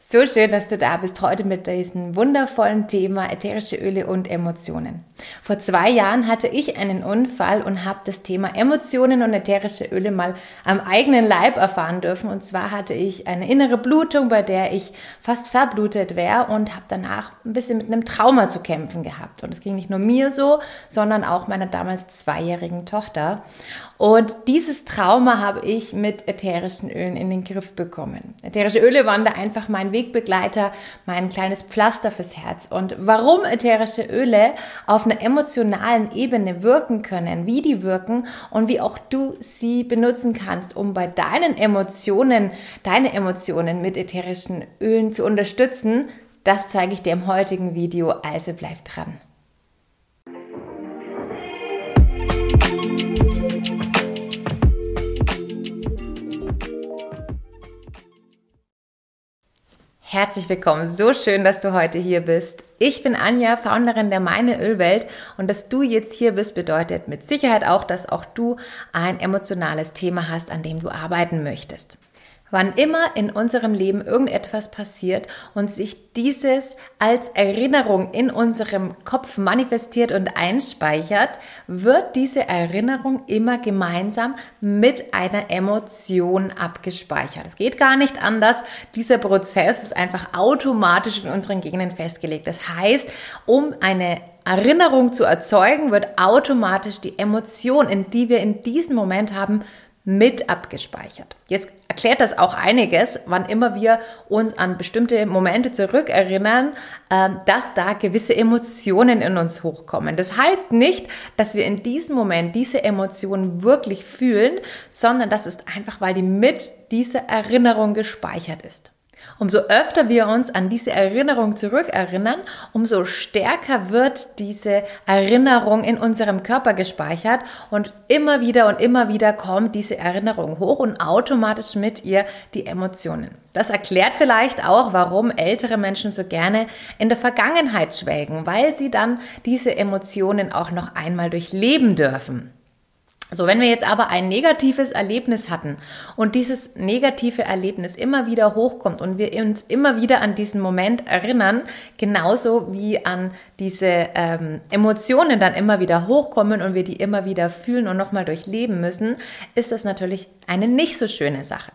So schön, dass du da bist heute mit diesem wundervollen Thema ätherische Öle und Emotionen. Vor zwei Jahren hatte ich einen Unfall und habe das Thema Emotionen und ätherische Öle mal am eigenen Leib erfahren dürfen. Und zwar hatte ich eine innere Blutung, bei der ich fast verblutet wäre und habe danach ein bisschen mit einem Trauma zu kämpfen gehabt. Und es ging nicht nur mir so, sondern auch meiner damals zweijährigen Tochter. Und dieses Trauma habe ich mit ätherischen Ölen in den Griff bekommen. Ätherische Öle waren da einfach mein Wegbegleiter, mein kleines Pflaster fürs Herz. Und warum ätherische Öle auf einer emotionalen Ebene wirken können, wie die wirken und wie auch du sie benutzen kannst, um bei deinen Emotionen, deine Emotionen mit ätherischen Ölen zu unterstützen, das zeige ich dir im heutigen Video, also bleib dran. Herzlich willkommen. So schön, dass du heute hier bist. Ich bin Anja, Founderin der Meine Ölwelt und dass du jetzt hier bist, bedeutet mit Sicherheit auch, dass auch du ein emotionales Thema hast, an dem du arbeiten möchtest. Wann immer in unserem Leben irgendetwas passiert und sich dieses als Erinnerung in unserem Kopf manifestiert und einspeichert, wird diese Erinnerung immer gemeinsam mit einer Emotion abgespeichert. Es geht gar nicht anders. Dieser Prozess ist einfach automatisch in unseren Genen festgelegt. Das heißt, um eine Erinnerung zu erzeugen, wird automatisch die Emotion, in die wir in diesem Moment haben, mit abgespeichert. Jetzt erklärt das auch einiges, wann immer wir uns an bestimmte Momente zurückerinnern, ähm, dass da gewisse Emotionen in uns hochkommen. Das heißt nicht, dass wir in diesem Moment diese Emotionen wirklich fühlen, sondern das ist einfach, weil die mit dieser Erinnerung gespeichert ist. Umso öfter wir uns an diese Erinnerung zurückerinnern, umso stärker wird diese Erinnerung in unserem Körper gespeichert und immer wieder und immer wieder kommt diese Erinnerung hoch und automatisch mit ihr die Emotionen. Das erklärt vielleicht auch, warum ältere Menschen so gerne in der Vergangenheit schwelgen, weil sie dann diese Emotionen auch noch einmal durchleben dürfen. So, wenn wir jetzt aber ein negatives Erlebnis hatten und dieses negative Erlebnis immer wieder hochkommt und wir uns immer wieder an diesen Moment erinnern, genauso wie an diese ähm, Emotionen dann immer wieder hochkommen und wir die immer wieder fühlen und nochmal durchleben müssen, ist das natürlich eine nicht so schöne Sache.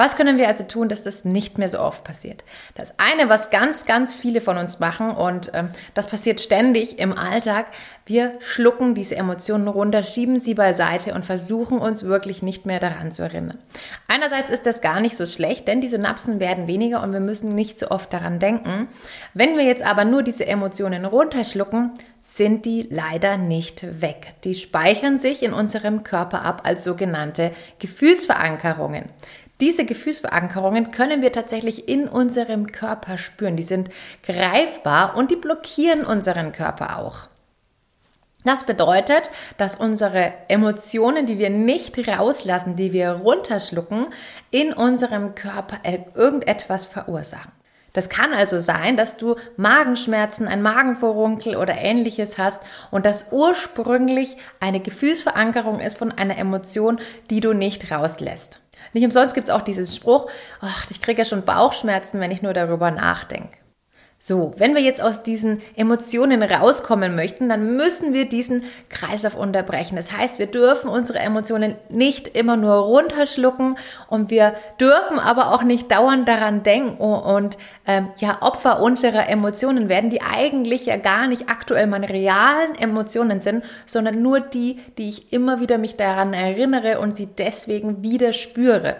Was können wir also tun, dass das nicht mehr so oft passiert? Das eine, was ganz, ganz viele von uns machen und ähm, das passiert ständig im Alltag, wir schlucken diese Emotionen runter, schieben sie beiseite und versuchen uns wirklich nicht mehr daran zu erinnern. Einerseits ist das gar nicht so schlecht, denn diese Napsen werden weniger und wir müssen nicht so oft daran denken. Wenn wir jetzt aber nur diese Emotionen runterschlucken, sind die leider nicht weg. Die speichern sich in unserem Körper ab als sogenannte Gefühlsverankerungen. Diese Gefühlsverankerungen können wir tatsächlich in unserem Körper spüren. Die sind greifbar und die blockieren unseren Körper auch. Das bedeutet, dass unsere Emotionen, die wir nicht rauslassen, die wir runterschlucken, in unserem Körper irgendetwas verursachen. Das kann also sein, dass du Magenschmerzen, ein Magenvorunkel oder ähnliches hast und das ursprünglich eine Gefühlsverankerung ist von einer Emotion, die du nicht rauslässt. Nicht umsonst gibt es auch diesen Spruch, ach, ich kriege ja schon Bauchschmerzen, wenn ich nur darüber nachdenke. So, wenn wir jetzt aus diesen Emotionen rauskommen möchten, dann müssen wir diesen Kreislauf unterbrechen. Das heißt, wir dürfen unsere Emotionen nicht immer nur runterschlucken und wir dürfen aber auch nicht dauernd daran denken und ähm, ja Opfer unserer Emotionen werden, die eigentlich ja gar nicht aktuell meine realen Emotionen sind, sondern nur die, die ich immer wieder mich daran erinnere und sie deswegen wieder spüre.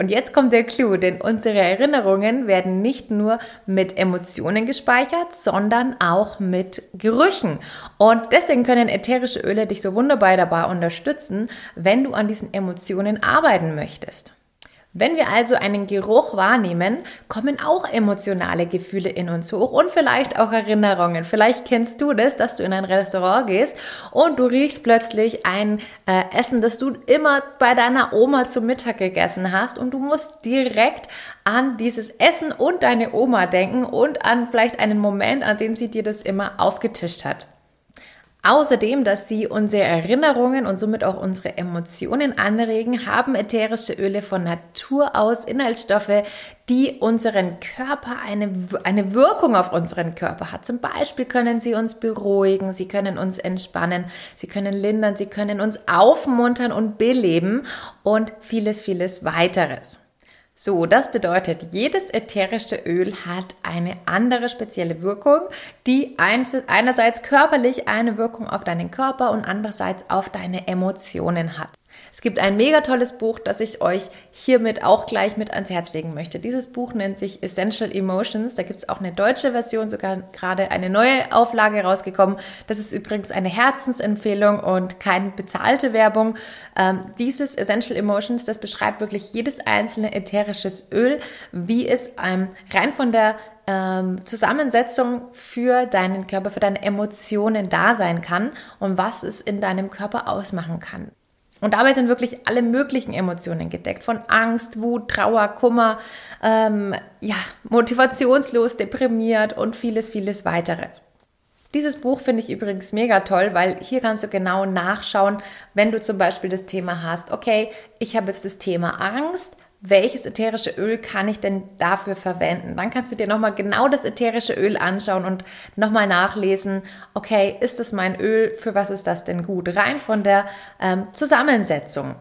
Und jetzt kommt der Clou, denn unsere Erinnerungen werden nicht nur mit Emotionen gespeichert, sondern auch mit Gerüchen. Und deswegen können ätherische Öle dich so wunderbar dabei unterstützen, wenn du an diesen Emotionen arbeiten möchtest. Wenn wir also einen Geruch wahrnehmen, kommen auch emotionale Gefühle in uns hoch und vielleicht auch Erinnerungen. Vielleicht kennst du das, dass du in ein Restaurant gehst und du riechst plötzlich ein äh, Essen, das du immer bei deiner Oma zum Mittag gegessen hast und du musst direkt an dieses Essen und deine Oma denken und an vielleicht einen Moment, an den sie dir das immer aufgetischt hat. Außerdem, dass sie unsere Erinnerungen und somit auch unsere Emotionen anregen, haben ätherische Öle von Natur aus Inhaltsstoffe, die unseren Körper eine, eine Wirkung auf unseren Körper hat. Zum Beispiel können sie uns beruhigen, sie können uns entspannen, sie können lindern, sie können uns aufmuntern und beleben und vieles, vieles weiteres. So, das bedeutet, jedes ätherische Öl hat eine andere spezielle Wirkung, die einerseits körperlich eine Wirkung auf deinen Körper und andererseits auf deine Emotionen hat. Es gibt ein mega tolles Buch, das ich euch hiermit auch gleich mit ans Herz legen möchte. Dieses Buch nennt sich Essential Emotions. Da gibt es auch eine deutsche Version, sogar gerade eine neue Auflage rausgekommen. Das ist übrigens eine Herzensempfehlung und keine bezahlte Werbung. Ähm, dieses Essential Emotions, das beschreibt wirklich jedes einzelne ätherisches Öl, wie es ähm, rein von der ähm, Zusammensetzung für deinen Körper, für deine Emotionen da sein kann und was es in deinem Körper ausmachen kann. Und dabei sind wirklich alle möglichen Emotionen gedeckt, von Angst, Wut, Trauer, Kummer, ähm, ja, motivationslos, deprimiert und vieles, vieles weiteres. Dieses Buch finde ich übrigens mega toll, weil hier kannst du genau nachschauen, wenn du zum Beispiel das Thema hast, okay, ich habe jetzt das Thema Angst, welches ätherische Öl kann ich denn dafür verwenden? Dann kannst du dir nochmal genau das ätherische Öl anschauen und nochmal nachlesen, okay, ist das mein Öl, für was ist das denn gut? Rein von der ähm, Zusammensetzung.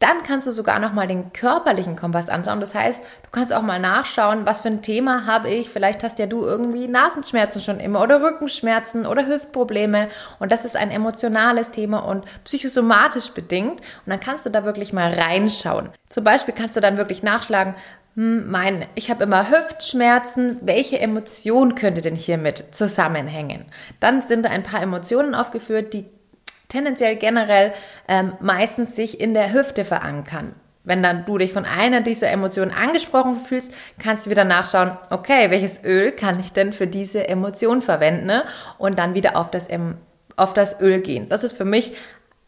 Dann kannst du sogar noch mal den körperlichen Kompass anschauen. Das heißt, du kannst auch mal nachschauen, was für ein Thema habe ich. Vielleicht hast ja du irgendwie Nasenschmerzen schon immer oder Rückenschmerzen oder Hüftprobleme. Und das ist ein emotionales Thema und psychosomatisch bedingt. Und dann kannst du da wirklich mal reinschauen. Zum Beispiel kannst du dann wirklich nachschlagen, hm, mein, ich habe immer Hüftschmerzen. Welche Emotion könnte denn hiermit zusammenhängen? Dann sind da ein paar Emotionen aufgeführt, die tendenziell generell ähm, meistens sich in der Hüfte verankern. Wenn dann du dich von einer dieser Emotionen angesprochen fühlst, kannst du wieder nachschauen, okay, welches Öl kann ich denn für diese Emotion verwenden ne? und dann wieder auf das, auf das Öl gehen. Das ist für mich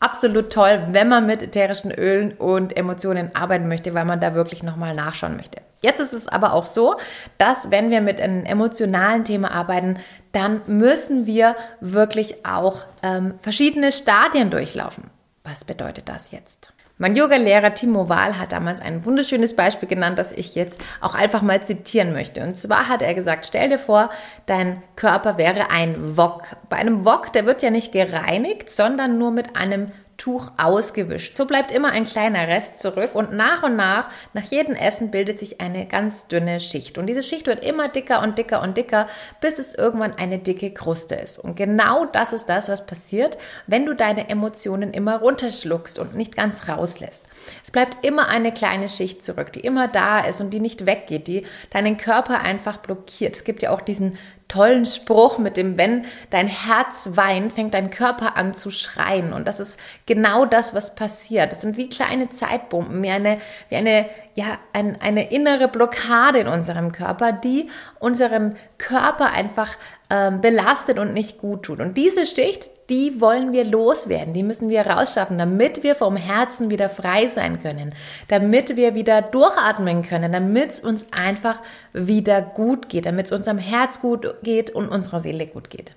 absolut toll, wenn man mit ätherischen Ölen und Emotionen arbeiten möchte, weil man da wirklich nochmal nachschauen möchte. Jetzt ist es aber auch so, dass wenn wir mit einem emotionalen Thema arbeiten, dann müssen wir wirklich auch ähm, verschiedene Stadien durchlaufen. Was bedeutet das jetzt? Mein Yoga-Lehrer Timo Wahl hat damals ein wunderschönes Beispiel genannt, das ich jetzt auch einfach mal zitieren möchte. Und zwar hat er gesagt, stell dir vor, dein Körper wäre ein Wok. Bei einem Wok, der wird ja nicht gereinigt, sondern nur mit einem Tuch ausgewischt. So bleibt immer ein kleiner Rest zurück und nach und nach, nach jedem Essen bildet sich eine ganz dünne Schicht. Und diese Schicht wird immer dicker und dicker und dicker, bis es irgendwann eine dicke Kruste ist. Und genau das ist das, was passiert, wenn du deine Emotionen immer runterschluckst und nicht ganz rauslässt. Es bleibt immer eine kleine Schicht zurück, die immer da ist und die nicht weggeht, die deinen Körper einfach blockiert. Es gibt ja auch diesen tollen Spruch mit dem, wenn dein Herz weint, fängt dein Körper an zu schreien. Und das ist genau das, was passiert. Das sind wie kleine Zeitbomben, wie eine, wie eine, ja, ein, eine innere Blockade in unserem Körper, die unseren Körper einfach ähm, belastet und nicht gut tut. Und diese Schicht, die wollen wir loswerden, die müssen wir rausschaffen, damit wir vom Herzen wieder frei sein können, damit wir wieder durchatmen können, damit es uns einfach wieder gut geht, damit es unserem Herz gut geht und unserer Seele gut geht.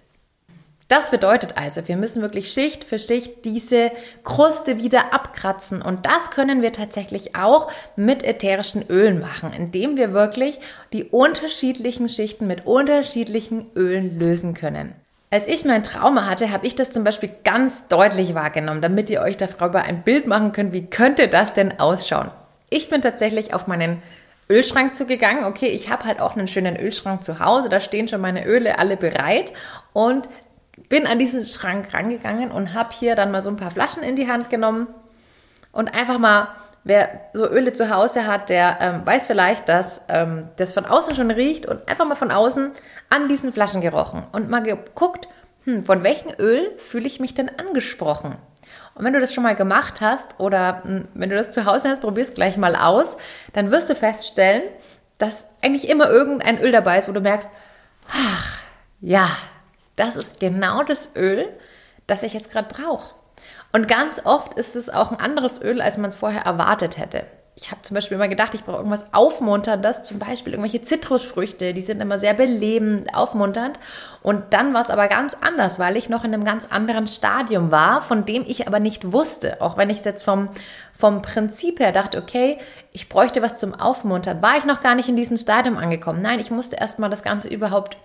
Das bedeutet also, wir müssen wirklich Schicht für Schicht diese Kruste wieder abkratzen. Und das können wir tatsächlich auch mit ätherischen Ölen machen, indem wir wirklich die unterschiedlichen Schichten mit unterschiedlichen Ölen lösen können. Als ich mein Trauma hatte, habe ich das zum Beispiel ganz deutlich wahrgenommen, damit ihr euch darüber ein Bild machen könnt, wie könnte das denn ausschauen. Ich bin tatsächlich auf meinen Ölschrank zugegangen. Okay, ich habe halt auch einen schönen Ölschrank zu Hause, da stehen schon meine Öle alle bereit und bin an diesen Schrank rangegangen und habe hier dann mal so ein paar Flaschen in die Hand genommen und einfach mal Wer so Öle zu Hause hat, der ähm, weiß vielleicht, dass ähm, das von außen schon riecht und einfach mal von außen an diesen Flaschen gerochen und mal geguckt, hm, von welchem Öl fühle ich mich denn angesprochen? Und wenn du das schon mal gemacht hast oder hm, wenn du das zu Hause hast, probierst gleich mal aus, dann wirst du feststellen, dass eigentlich immer irgendein Öl dabei ist, wo du merkst, ach, ja, das ist genau das Öl, das ich jetzt gerade brauche. Und ganz oft ist es auch ein anderes Öl, als man es vorher erwartet hätte. ich habe zum Beispiel immer gedacht, ich brauche irgendwas Aufmunterndes, zum Beispiel irgendwelche Zitrusfrüchte, die sind immer sehr belebend, aufmunternd. Und dann war es aber ganz anders, weil ich noch in einem ganz anderen Stadium war, von dem ich aber nicht wusste. Auch wenn ich es jetzt vom, vom Prinzip her dachte, okay, ich bräuchte was zum Aufmuntern, war ich noch gar nicht in diesem Stadium angekommen. Nein, ich musste erstmal das Ganze überhaupt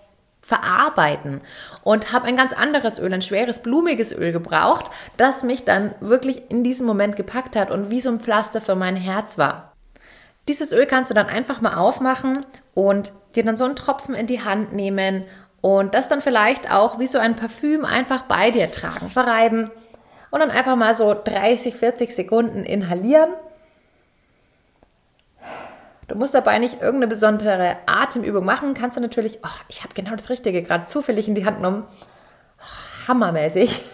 verarbeiten und habe ein ganz anderes Öl, ein schweres, blumiges Öl gebraucht, das mich dann wirklich in diesem Moment gepackt hat und wie so ein Pflaster für mein Herz war. Dieses Öl kannst du dann einfach mal aufmachen und dir dann so einen Tropfen in die Hand nehmen und das dann vielleicht auch wie so ein Parfüm einfach bei dir tragen, verreiben und dann einfach mal so 30, 40 Sekunden inhalieren Du musst dabei nicht irgendeine besondere Atemübung machen. Kannst du natürlich, oh, ich habe genau das Richtige gerade zufällig in die Hand genommen. Oh, hammermäßig.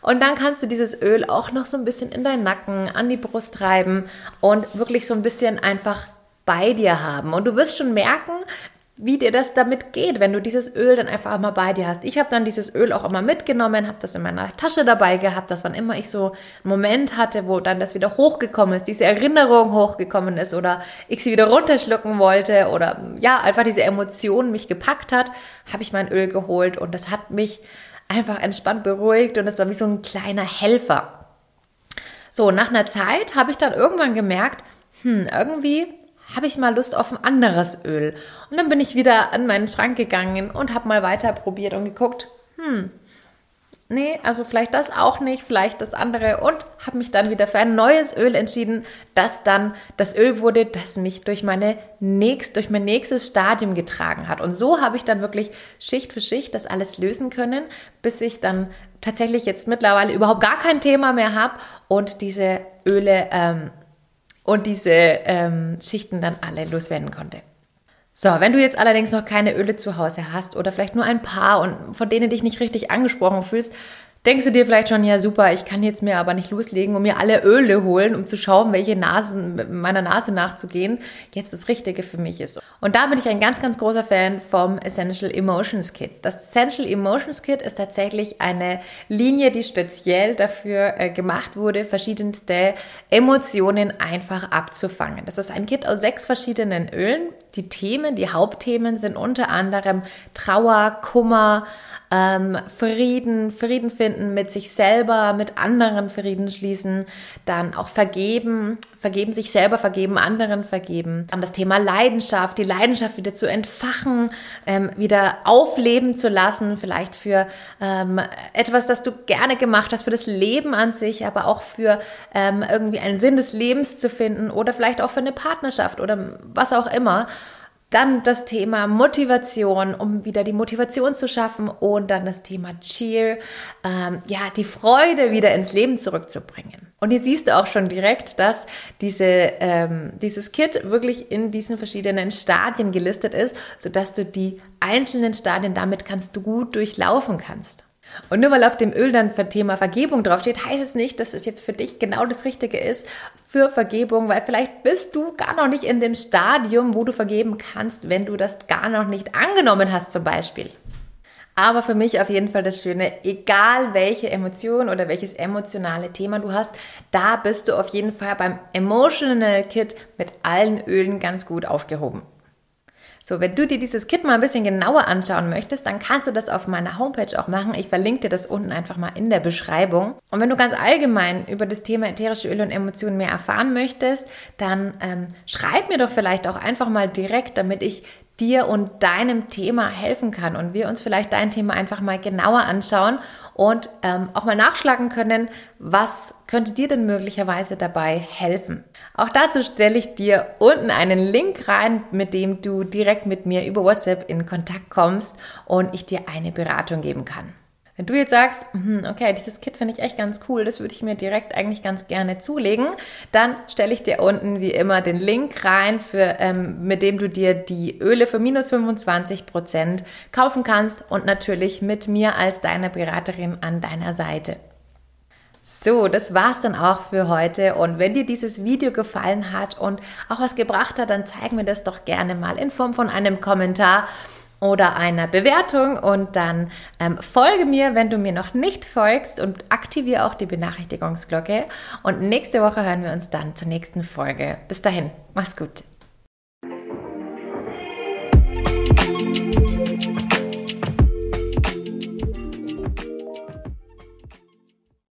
Und dann kannst du dieses Öl auch noch so ein bisschen in deinen Nacken, an die Brust reiben und wirklich so ein bisschen einfach bei dir haben. Und du wirst schon merken, wie dir das damit geht, wenn du dieses Öl dann einfach mal bei dir hast. Ich habe dann dieses Öl auch immer mitgenommen, habe das in meiner Tasche dabei gehabt, dass wann immer ich so einen Moment hatte, wo dann das wieder hochgekommen ist, diese Erinnerung hochgekommen ist oder ich sie wieder runterschlucken wollte oder ja, einfach diese Emotion mich gepackt hat, habe ich mein Öl geholt und das hat mich einfach entspannt beruhigt und es war wie so ein kleiner Helfer. So, nach einer Zeit habe ich dann irgendwann gemerkt, hm, irgendwie habe ich mal Lust auf ein anderes Öl. Und dann bin ich wieder an meinen Schrank gegangen und habe mal weiter probiert und geguckt, hm, nee, also vielleicht das auch nicht, vielleicht das andere und habe mich dann wieder für ein neues Öl entschieden, das dann das Öl wurde, das mich durch meine nächst, durch mein nächstes Stadium getragen hat. Und so habe ich dann wirklich Schicht für Schicht das alles lösen können, bis ich dann tatsächlich jetzt mittlerweile überhaupt gar kein Thema mehr habe und diese Öle ähm, und diese ähm, Schichten dann alle loswerden konnte. So, wenn du jetzt allerdings noch keine Öle zu Hause hast oder vielleicht nur ein paar und von denen dich nicht richtig angesprochen fühlst, denkst du dir vielleicht schon, ja super, ich kann jetzt mir aber nicht loslegen und mir alle Öle holen, um zu schauen, welche Nasen, meiner Nase nachzugehen, jetzt das Richtige für mich ist. Und da bin ich ein ganz, ganz großer Fan vom Essential Emotions Kit. Das Essential Emotions Kit ist tatsächlich eine Linie, die speziell dafür äh, gemacht wurde, verschiedenste Emotionen einfach abzufangen. Das ist ein Kit aus sechs verschiedenen Ölen. Die Themen, die Hauptthemen sind unter anderem Trauer, Kummer, ähm, Frieden, Frieden finden mit sich selber, mit anderen Frieden schließen, dann auch vergeben, vergeben sich selber, vergeben anderen, vergeben. Dann das Thema Leidenschaft, die Leidenschaft wieder zu entfachen, ähm, wieder aufleben zu lassen, vielleicht für ähm, etwas, das du gerne gemacht hast, für das Leben an sich, aber auch für ähm, irgendwie einen Sinn des Lebens zu finden oder vielleicht auch für eine Partnerschaft oder was auch immer. Dann das Thema Motivation, um wieder die Motivation zu schaffen und dann das Thema Cheer, ähm, ja, die Freude wieder ins Leben zurückzubringen. Und hier siehst du auch schon direkt, dass diese, ähm, dieses Kit wirklich in diesen verschiedenen Stadien gelistet ist, sodass du die einzelnen Stadien damit kannst du gut durchlaufen kannst. Und nur weil auf dem Öl dann für Thema Vergebung draufsteht, heißt es nicht, dass es jetzt für dich genau das Richtige ist für Vergebung, weil vielleicht bist du gar noch nicht in dem Stadium, wo du vergeben kannst, wenn du das gar noch nicht angenommen hast zum Beispiel. Aber für mich auf jeden Fall das Schöne, egal welche Emotion oder welches emotionale Thema du hast, da bist du auf jeden Fall beim Emotional Kit mit allen Ölen ganz gut aufgehoben. So, wenn du dir dieses Kit mal ein bisschen genauer anschauen möchtest, dann kannst du das auf meiner Homepage auch machen. Ich verlinke dir das unten einfach mal in der Beschreibung. Und wenn du ganz allgemein über das Thema ätherische Öle und Emotionen mehr erfahren möchtest, dann ähm, schreib mir doch vielleicht auch einfach mal direkt, damit ich dir und deinem Thema helfen kann und wir uns vielleicht dein Thema einfach mal genauer anschauen und ähm, auch mal nachschlagen können, was könnte dir denn möglicherweise dabei helfen. Auch dazu stelle ich dir unten einen Link rein, mit dem du direkt mit mir über WhatsApp in Kontakt kommst und ich dir eine Beratung geben kann. Wenn du jetzt sagst, hm, okay, dieses Kit finde ich echt ganz cool, das würde ich mir direkt eigentlich ganz gerne zulegen, dann stelle ich dir unten wie immer den Link rein, für, ähm, mit dem du dir die Öle für minus 25 Prozent kaufen kannst und natürlich mit mir als deiner Beraterin an deiner Seite. So, das war's dann auch für heute. Und wenn dir dieses Video gefallen hat und auch was gebracht hat, dann zeig mir das doch gerne mal in Form von einem Kommentar oder einer Bewertung und dann ähm, folge mir, wenn du mir noch nicht folgst und aktiviere auch die Benachrichtigungsglocke. Und nächste Woche hören wir uns dann zur nächsten Folge. Bis dahin, mach's gut.